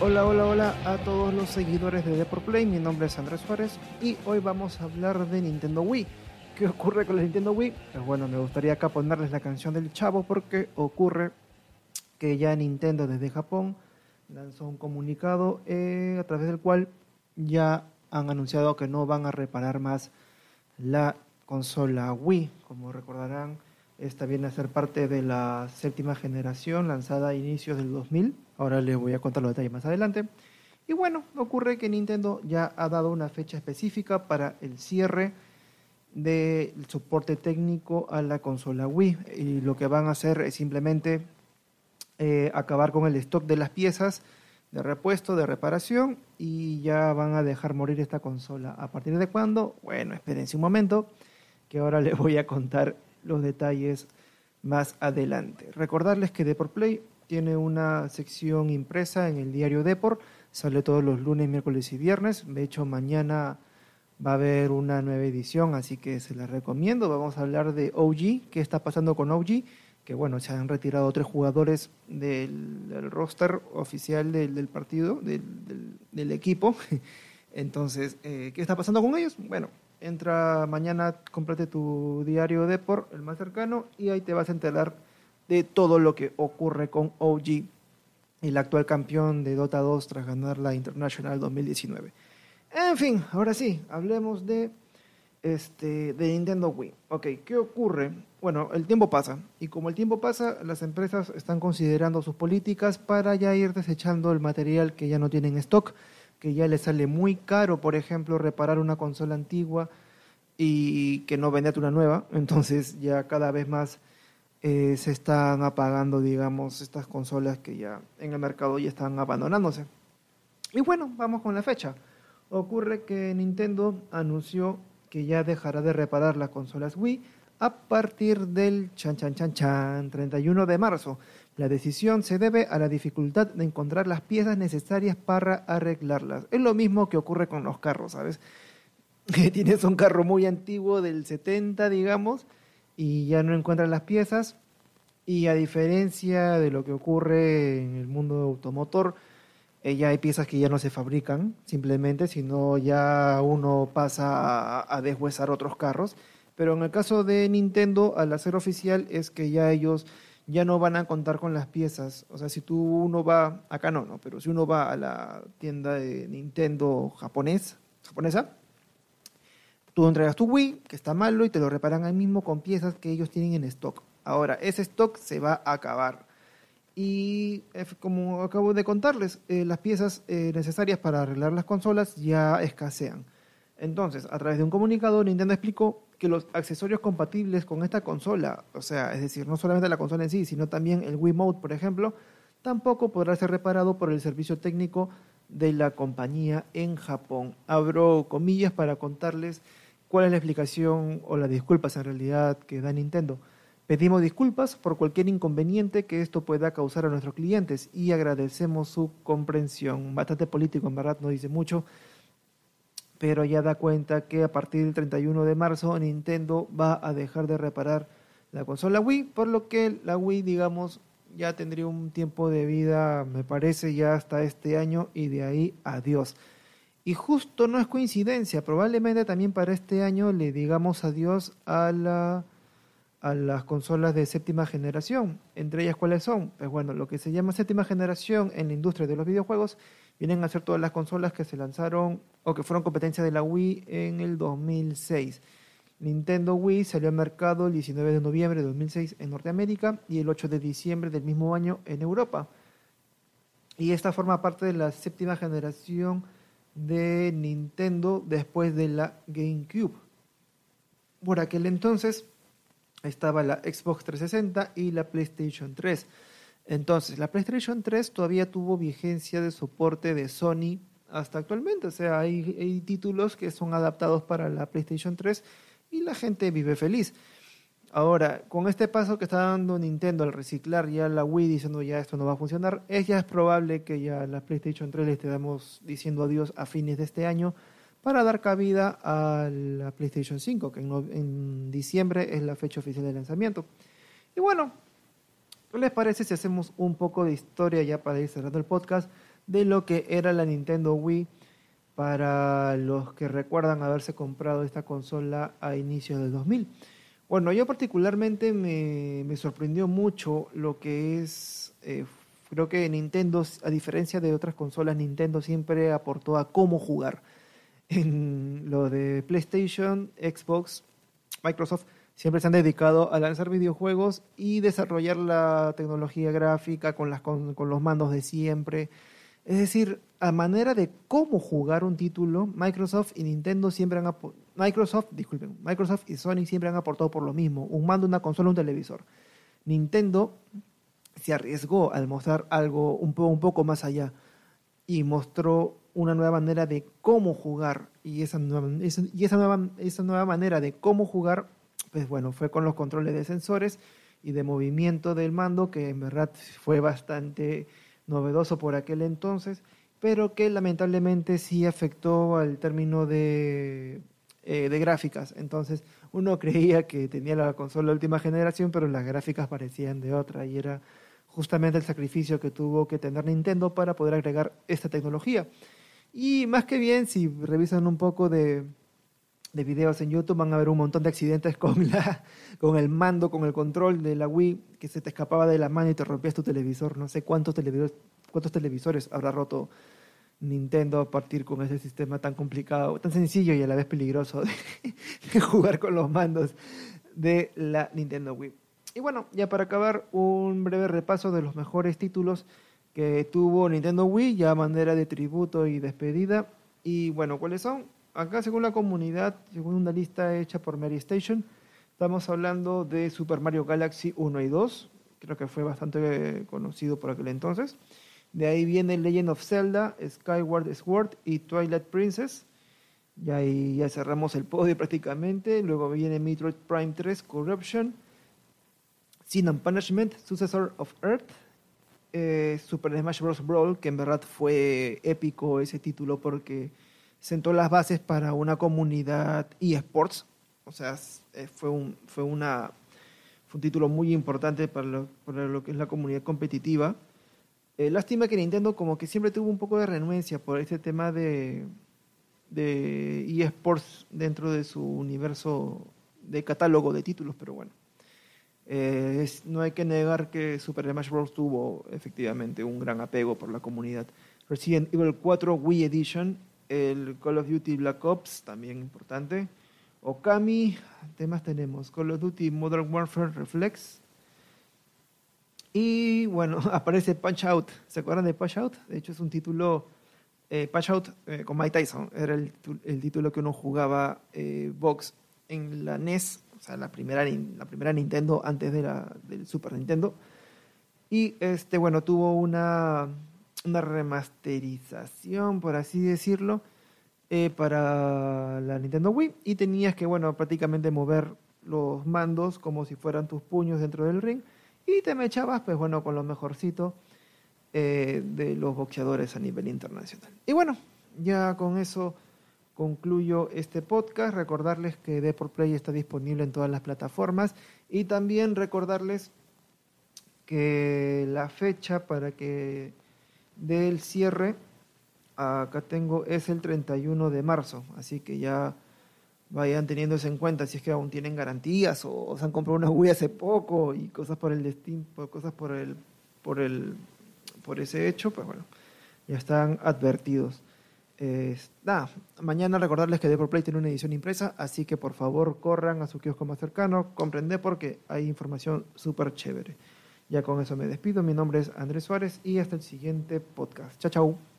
Hola, hola, hola a todos los seguidores de Play. Mi nombre es Andrés Suárez y hoy vamos a hablar de Nintendo Wii. ¿Qué ocurre con la Nintendo Wii? Pues bueno, me gustaría acá ponerles la canción del chavo porque ocurre que ya Nintendo desde Japón lanzó un comunicado eh, a través del cual ya han anunciado que no van a reparar más la consola Wii. Como recordarán, esta viene a ser parte de la séptima generación lanzada a inicios del 2000 Ahora les voy a contar los detalles más adelante. Y bueno, ocurre que Nintendo ya ha dado una fecha específica para el cierre del soporte técnico a la consola Wii. Y lo que van a hacer es simplemente eh, acabar con el stock de las piezas de repuesto, de reparación, y ya van a dejar morir esta consola. ¿A partir de cuándo? Bueno, espérense un momento, que ahora les voy a contar los detalles más adelante. Recordarles que por Play tiene una sección impresa en el diario Deport, sale todos los lunes, miércoles y viernes. De hecho, mañana va a haber una nueva edición, así que se la recomiendo. Vamos a hablar de OG, qué está pasando con OG, que bueno, se han retirado tres jugadores del, roster oficial del, partido, del, equipo. Entonces, eh, ¿qué está pasando con ellos? Bueno, entra mañana, complete tu diario Deport, el más cercano, y ahí te vas a enterar de todo lo que ocurre con OG, el actual campeón de Dota 2 tras ganar la International 2019. En fin, ahora sí, hablemos de, este, de Nintendo Wii. Ok, ¿qué ocurre? Bueno, el tiempo pasa y como el tiempo pasa, las empresas están considerando sus políticas para ya ir desechando el material que ya no tienen stock, que ya les sale muy caro, por ejemplo, reparar una consola antigua y que no venderte una nueva. Entonces ya cada vez más eh, se están apagando, digamos, estas consolas que ya en el mercado ya están abandonándose. Y bueno, vamos con la fecha. Ocurre que Nintendo anunció que ya dejará de reparar las consolas Wii a partir del chan chan chan chan 31 de marzo. La decisión se debe a la dificultad de encontrar las piezas necesarias para arreglarlas. Es lo mismo que ocurre con los carros, ¿sabes? Que tienes un carro muy antiguo del 70, digamos, y ya no encuentran las piezas. Y a diferencia de lo que ocurre en el mundo automotor, eh, ya hay piezas que ya no se fabrican simplemente, sino ya uno pasa a, a deshuesar otros carros. Pero en el caso de Nintendo, al hacer oficial, es que ya ellos ya no van a contar con las piezas. O sea, si tú uno va, acá no, no, pero si uno va a la tienda de Nintendo japonés, japonesa, Tú entregas tu Wii, que está malo, y te lo reparan ahí mismo con piezas que ellos tienen en stock. Ahora, ese stock se va a acabar. Y como acabo de contarles, eh, las piezas eh, necesarias para arreglar las consolas ya escasean. Entonces, a través de un comunicado, Nintendo explicó que los accesorios compatibles con esta consola, o sea, es decir, no solamente la consola en sí, sino también el Wii Mode, por ejemplo, tampoco podrá ser reparado por el servicio técnico de la compañía en Japón. Abro comillas para contarles ¿Cuál es la explicación o las disculpas en realidad que da Nintendo? Pedimos disculpas por cualquier inconveniente que esto pueda causar a nuestros clientes y agradecemos su comprensión. Bastante político, en verdad, no dice mucho, pero ya da cuenta que a partir del 31 de marzo Nintendo va a dejar de reparar la consola Wii, por lo que la Wii, digamos, ya tendría un tiempo de vida, me parece, ya hasta este año y de ahí adiós. Y justo no es coincidencia, probablemente también para este año le digamos adiós a, la, a las consolas de séptima generación. Entre ellas, ¿cuáles son? Pues bueno, lo que se llama séptima generación en la industria de los videojuegos vienen a ser todas las consolas que se lanzaron o que fueron competencia de la Wii en el 2006. Nintendo Wii salió al mercado el 19 de noviembre de 2006 en Norteamérica y el 8 de diciembre del mismo año en Europa. Y esta forma parte de la séptima generación de Nintendo después de la GameCube. Por aquel entonces estaba la Xbox 360 y la PlayStation 3. Entonces, la PlayStation 3 todavía tuvo vigencia de soporte de Sony hasta actualmente. O sea, hay, títulos que son adaptados para la PlayStation 3 y la gente vive feliz. Ahora, con este paso que está dando Nintendo al reciclar ya la Wii diciendo ya esto no va a funcionar, es ya es probable que ya la PlayStation 3 le estemos diciendo adiós a fines de este año para dar cabida a la PlayStation 5, que en, diciembre es la fecha oficial de lanzamiento. Y bueno, ¿qué les parece si hacemos un poco de historia ya para ir cerrando el podcast de lo que era la Nintendo Wii para los que recuerdan haberse comprado esta consola a inicios del 2000. Bueno, yo particularmente me, sorprendió mucho lo que es, eh, creo que Nintendo, a diferencia de otras consolas, Nintendo siempre aportó a cómo jugar. En lo de PlayStation, Xbox, Microsoft, siempre se han dedicado a lanzar videojuegos y desarrollar la tecnología gráfica con, las, con los mandos de siempre es decir, a manera de cómo jugar un título, Microsoft y Nintendo siempre han Microsoft, disculpen, Microsoft y Sony siempre han aportado por lo mismo, un mando, una consola, un televisor. Nintendo se arriesgó al mostrar algo un, un poco más allá y mostró una nueva manera de cómo jugar y esa nueva, y esa nueva, esa nueva manera de cómo jugar, pues bueno, fue con los controles de sensores y de movimiento del mando que en verdad fue bastante novedoso por aquel entonces, pero que lamentablemente sí afectó al término de, eh, de gráficas. Entonces uno creía que tenía la consola de última generación, pero las gráficas parecían de otra y era justamente el sacrificio que tuvo que tener Nintendo para poder agregar esta tecnología. Y más que bien, si revisan un poco de, de videos en YouTube van a ver un montón de accidentes con, la, con el mando, con el control de la Wii, que se te escapaba de la mano y te rompías tu televisor. No sé cuántos televisores, cuántos televisores habrá roto Nintendo a partir con ese sistema tan complicado, tan sencillo y a la vez peligroso de, jugar con los mandos de la Nintendo Wii. Y bueno, ya para acabar, un breve repaso de los mejores títulos que tuvo Nintendo Wii, ya a manera de tributo y despedida. Y bueno, ¿cuáles son? Acá según la comunidad, según una lista hecha por Mary Station, estamos hablando de Super Mario Galaxy 1 y 2, creo que fue bastante conocido por aquel entonces. De ahí viene Legend of Zelda, Skyward Sword y Twilight Princess. Y ahí ya cerramos el podio prácticamente. Luego viene Metroid Prime 3, Corruption, Sin and Punishment, Successor of Earth, eh, Super Smash Bros. Brawl, que en verdad fue épico ese título porque sentó las bases para una comunidad eSports. O sea, eh, fue un, fue una, fue un título muy importante para lo, para lo que es la comunidad competitiva. Eh, lástima que Nintendo como que siempre tuvo un poco de renuencia por este tema de, de eSports dentro de su universo de catálogo de títulos, pero bueno. Eh, no hay que negar que Super Smash Bros. tuvo efectivamente un gran apego por la comunidad. Resident Evil 4 Wii Edition el Call of Duty Black Ops, también importante. Okami, temas tenemos? Call of Duty Modern Warfare Reflex. Y bueno, aparece Punch Out. ¿Se acuerdan de Punch Out? De hecho, es un título. Eh, Punch Out eh, con Mike Tyson. Era el, título que uno jugaba eh, box en la NES, o sea, la primera, la primera Nintendo antes de la, del Super Nintendo. Y este, bueno, tuvo una una remasterización, por así decirlo, eh, para la Nintendo Wii y tenías que, bueno, prácticamente mover los mandos como si fueran tus puños dentro del ring y te me echabas, pues bueno, con lo mejorcito eh, de los boxeadores a nivel internacional. Y bueno, ya con eso concluyo este podcast. Recordarles que Deport Play está disponible en todas las plataformas y también recordarles que la fecha para que del cierre, acá tengo, es el 31 de marzo, así que ya vayan teniendo en cuenta si es que aún tienen garantías o, se han comprado una Wii hace poco y cosas por el destino, cosas por el, por el, por ese hecho, pues bueno, ya están advertidos. nada, mañana recordarles que Play tiene una edición impresa, así que por favor corran a su kiosco más cercano, comprende porque hay información súper chévere. Ya con eso me despido. Mi nombre es Andrés Suárez y hasta el siguiente podcast. Chao, chao.